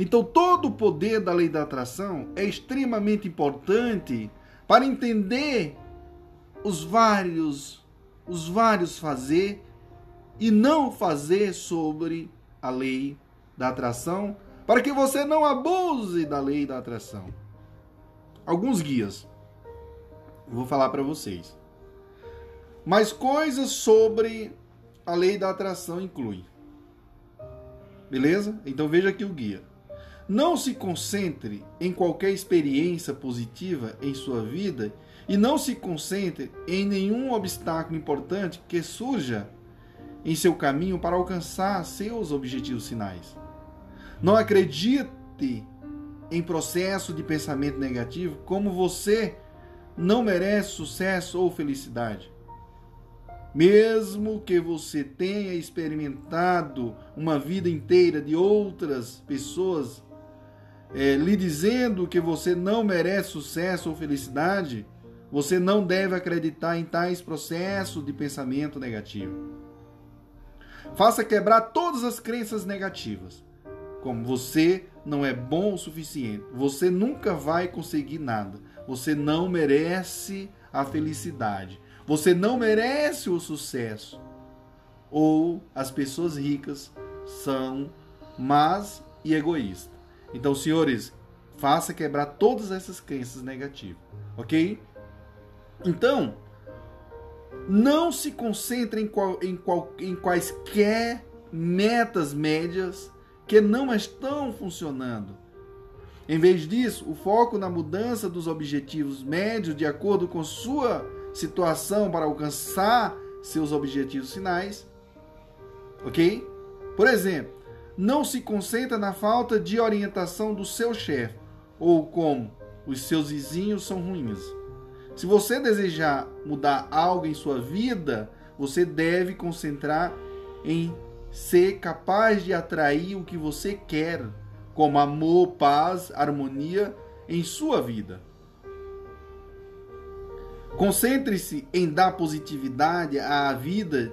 Então, todo o poder da lei da atração é extremamente importante para entender os vários, os vários fazer e não fazer sobre a lei da atração, para que você não abuse da lei da atração. Alguns guias. Vou falar para vocês. Mas coisas sobre a lei da atração inclui. Beleza? Então veja aqui o guia. Não se concentre em qualquer experiência positiva em sua vida e não se concentre em nenhum obstáculo importante que surja em seu caminho para alcançar seus objetivos finais. Não acredite em processo de pensamento negativo como você não merece sucesso ou felicidade. Mesmo que você tenha experimentado uma vida inteira de outras pessoas é, lhe dizendo que você não merece sucesso ou felicidade, você não deve acreditar em tais processos de pensamento negativo. Faça quebrar todas as crenças negativas, como você não é bom o suficiente, você nunca vai conseguir nada, você não merece a felicidade, você não merece o sucesso. Ou as pessoas ricas são más e egoístas. Então, senhores, faça quebrar todas essas crenças negativas, ok? Então, não se concentre em, qual, em, qual, em quaisquer metas médias que não estão funcionando. Em vez disso, o foco na mudança dos objetivos médios de acordo com sua situação para alcançar seus objetivos finais. Ok? Por exemplo, não se concentra na falta de orientação do seu chefe ou como os seus vizinhos são ruins. Se você desejar mudar algo em sua vida, você deve concentrar em ser capaz de atrair o que você quer, como amor, paz, harmonia em sua vida. Concentre-se em dar positividade à vida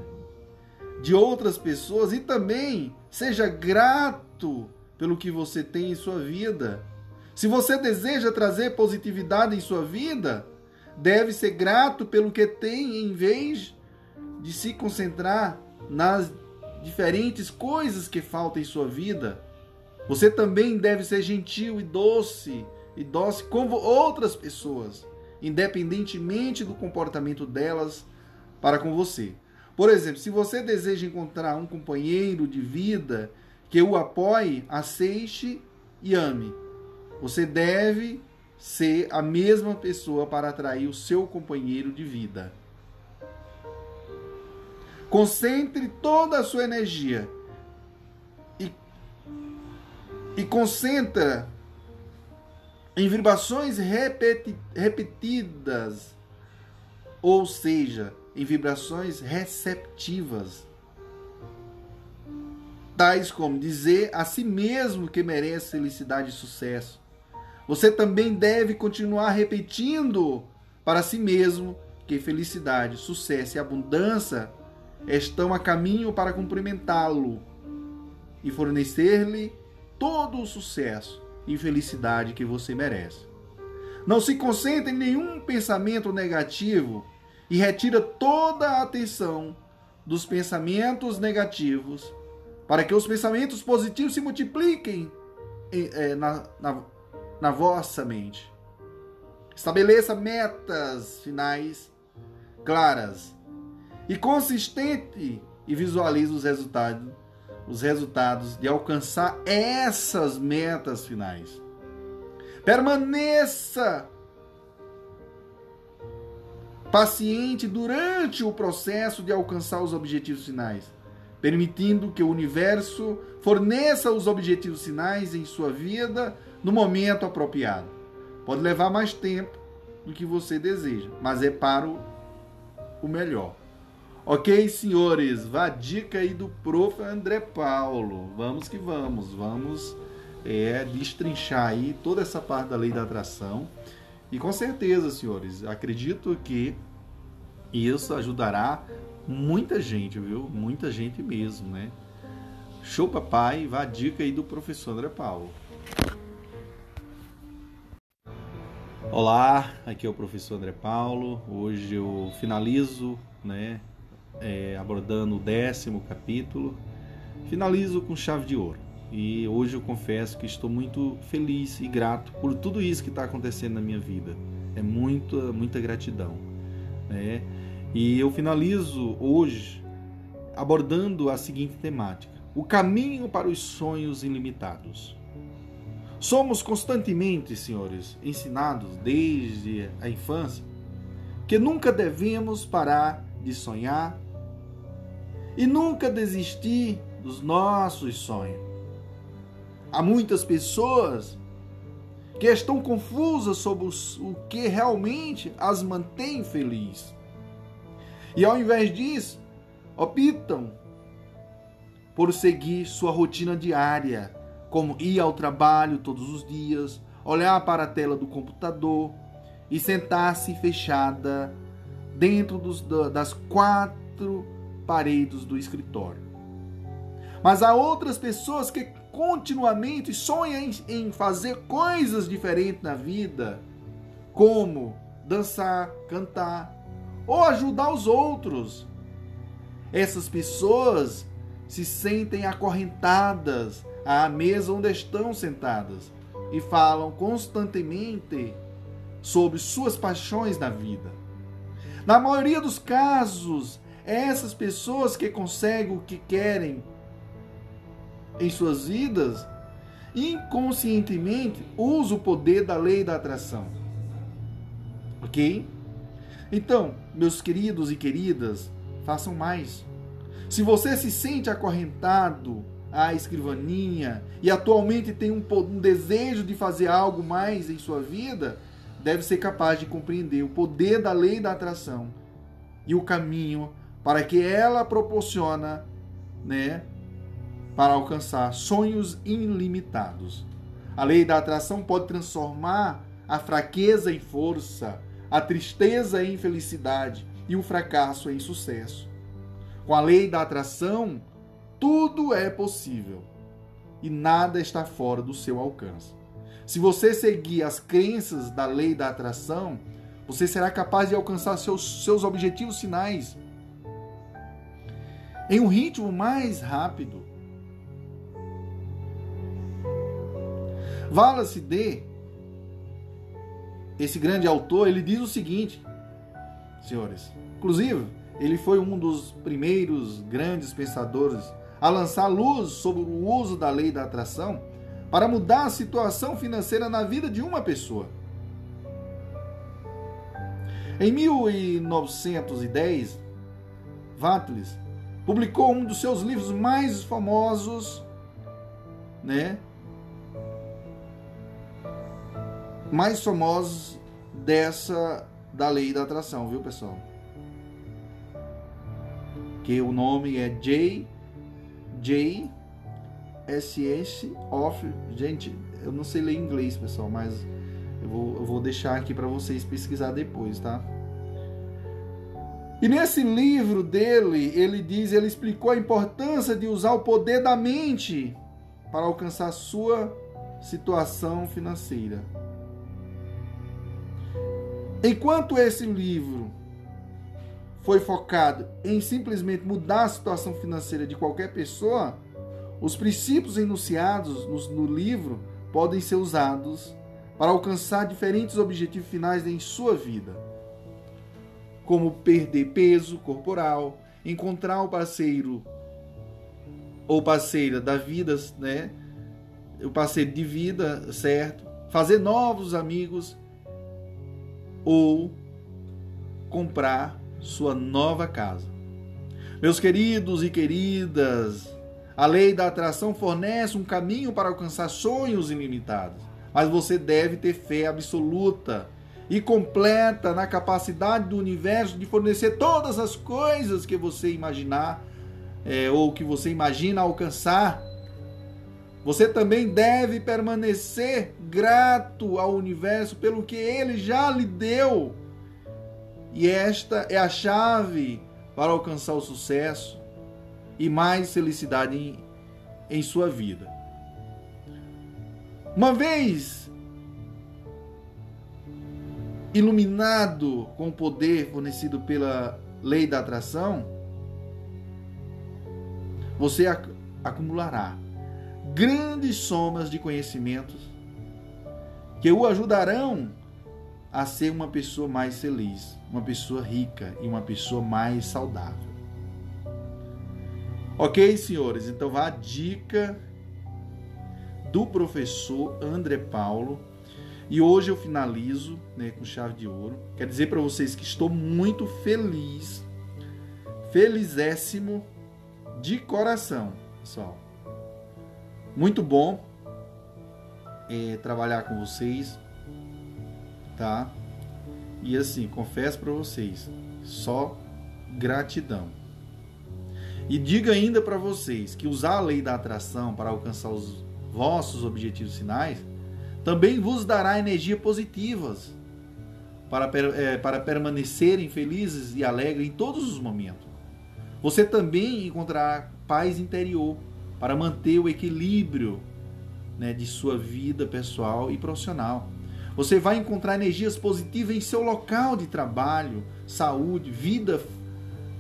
de outras pessoas e também seja grato pelo que você tem em sua vida. Se você deseja trazer positividade em sua vida, deve ser grato pelo que tem em vez de se concentrar nas diferentes coisas que faltam em sua vida. Você também deve ser gentil e doce e doce com outras pessoas, independentemente do comportamento delas para com você. Por exemplo, se você deseja encontrar um companheiro de vida que o apoie, aceite e ame, você deve ser a mesma pessoa para atrair o seu companheiro de vida. Concentre toda a sua energia e, e concentra em vibrações repeti, repetidas, ou seja, em vibrações receptivas, tais como dizer a si mesmo que merece felicidade e sucesso. Você também deve continuar repetindo para si mesmo que felicidade, sucesso e abundância estão a caminho para cumprimentá-lo e fornecer-lhe todo o sucesso e felicidade que você merece. Não se concentre em nenhum pensamento negativo e retira toda a atenção dos pensamentos negativos para que os pensamentos positivos se multipliquem é, na, na, na vossa mente. Estabeleça metas finais claras e consistente e visualize os resultados os resultados de alcançar essas metas finais. Permaneça paciente durante o processo de alcançar os objetivos finais, permitindo que o universo forneça os objetivos finais em sua vida no momento apropriado. Pode levar mais tempo do que você deseja, mas é para o melhor. Ok, senhores, vá dica aí do prof. André Paulo. Vamos que vamos, vamos é, destrinchar aí toda essa parte da lei da atração. E com certeza, senhores, acredito que isso ajudará muita gente, viu? Muita gente mesmo, né? Show papai, vá dica aí do professor André Paulo. Olá, aqui é o professor André Paulo. Hoje eu finalizo, né, é, abordando o décimo capítulo. Finalizo com chave de ouro. E hoje eu confesso que estou muito feliz e grato por tudo isso que está acontecendo na minha vida. É muita, muita gratidão. Né? E eu finalizo hoje abordando a seguinte temática: o caminho para os sonhos ilimitados. Somos constantemente, senhores, ensinados desde a infância que nunca devemos parar de sonhar e nunca desistir dos nossos sonhos. Há muitas pessoas que estão confusas sobre o que realmente as mantém felizes. E ao invés disso, optam por seguir sua rotina diária, como ir ao trabalho todos os dias, olhar para a tela do computador e sentar-se fechada dentro dos, das quatro paredes do escritório. Mas há outras pessoas que continuamente sonham em, em fazer coisas diferentes na vida, como dançar, cantar ou ajudar os outros. Essas pessoas se sentem acorrentadas à mesa onde estão sentadas e falam constantemente sobre suas paixões na vida. Na maioria dos casos, essas pessoas que conseguem o que querem em suas vidas, inconscientemente usam o poder da lei da atração. Ok? Então, meus queridos e queridas, façam mais. Se você se sente acorrentado à escrivaninha e atualmente tem um, um, desejo de fazer algo mais em sua vida, deve ser capaz de compreender o poder da lei da atração e o caminho para que ela proporciona, né, para alcançar sonhos ilimitados. A lei da atração pode transformar a fraqueza em força, a tristeza em felicidade e o fracasso em sucesso. Com a lei da atração, tudo é possível e nada está fora do seu alcance. Se você seguir as crenças da lei da atração, você será capaz de alcançar seus, seus objetivos finais em um ritmo mais rápido. Wallace D, esse grande autor, ele diz o seguinte, senhores. Inclusive, ele foi um dos primeiros grandes pensadores a lançar luz sobre o uso da lei da atração para mudar a situação financeira na vida de uma pessoa. Em 1910, Vatlis publicou um dos seus livros mais famosos, né? Mais famosos dessa da lei da atração, viu, pessoal? Que o nome é J J S of gente, eu não sei ler inglês, pessoal, mas eu vou, eu vou deixar aqui para vocês pesquisar depois, tá? E nesse livro dele, ele diz, ele explicou a importância de usar o poder da mente para alcançar sua situação financeira. Enquanto esse livro foi focado em simplesmente mudar a situação financeira de qualquer pessoa, os princípios enunciados no, livro podem ser usados para alcançar diferentes objetivos finais em sua vida como perder peso corporal, encontrar o parceiro ou parceira da vida, né? O parceiro de vida, certo? Fazer novos amigos ou comprar sua nova casa. Meus queridos e queridas, a lei da atração fornece um caminho para alcançar sonhos ilimitados, mas você deve ter fé absoluta e completa na capacidade do universo de fornecer todas as coisas que você imaginar é, ou que você imagina alcançar. Você também deve permanecer grato ao universo pelo que ele já lhe deu. E esta é a chave para alcançar o sucesso e mais felicidade em, em sua vida. Uma vez iluminado com o poder fornecido pela lei da atração, você acumulará grandes somas de conhecimentos que o ajudarão a ser uma pessoa mais feliz, uma pessoa rica e uma pessoa mais saudável. Ok, senhores? Então vá a dica do professor André Paulo e hoje eu finalizo né, com chave de ouro. Quero dizer para vocês que estou muito feliz, felizéssimo de coração, pessoal. Muito bom é, trabalhar com vocês, tá? E assim, confesso para vocês, só gratidão. E diga ainda para vocês que usar a lei da atração para alcançar os vossos objetivos finais também vos dará energia positivas para, é, para permanecerem felizes e alegres em todos os momentos. Você também encontrará paz interior para manter o equilíbrio né, de sua vida pessoal e profissional. Você vai encontrar energias positivas em seu local de trabalho, saúde, vida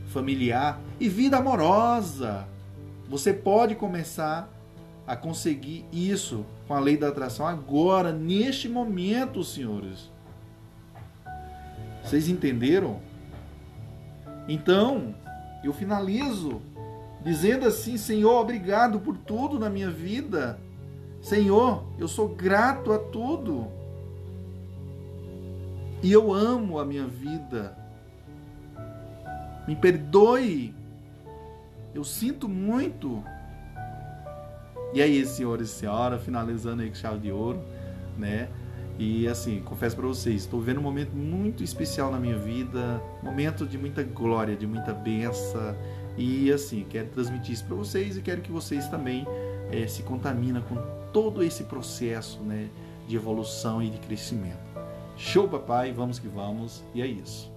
familiar e vida amorosa. Você pode começar a conseguir isso com a lei da atração agora, neste momento, senhores. Vocês entenderam? Então, eu finalizo dizendo assim: Senhor, obrigado por tudo na minha vida. Senhor, eu sou grato a tudo. E eu amo a minha vida. Me perdoe. Eu sinto muito e aí, senhores e senhoras, finalizando aí com chave de ouro, né? E assim, confesso para vocês, estou vivendo um momento muito especial na minha vida, momento de muita glória, de muita benção. E assim, quero transmitir isso para vocês e quero que vocês também é, se contaminem com todo esse processo né, de evolução e de crescimento. Show, papai, vamos que vamos, e é isso.